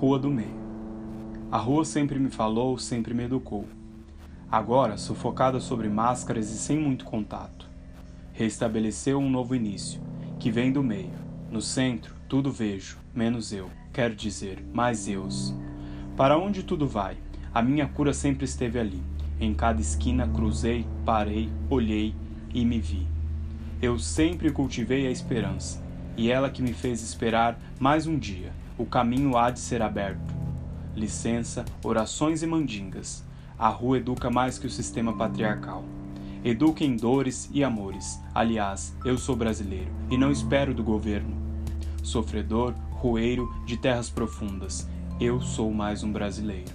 Rua do Meio. A rua sempre me falou, sempre me educou. Agora, sufocada sobre máscaras e sem muito contato, restabeleceu um novo início, que vem do meio. No centro, tudo vejo, menos eu, quero dizer, mais eus. Para onde tudo vai? A minha cura sempre esteve ali. Em cada esquina cruzei, parei, olhei e me vi. Eu sempre cultivei a esperança, e ela que me fez esperar mais um dia. O caminho há de ser aberto. Licença, orações e mandingas. A rua educa mais que o sistema patriarcal. Educa em dores e amores. Aliás, eu sou brasileiro e não espero do governo. Sofredor, roeiro de terras profundas. Eu sou mais um brasileiro.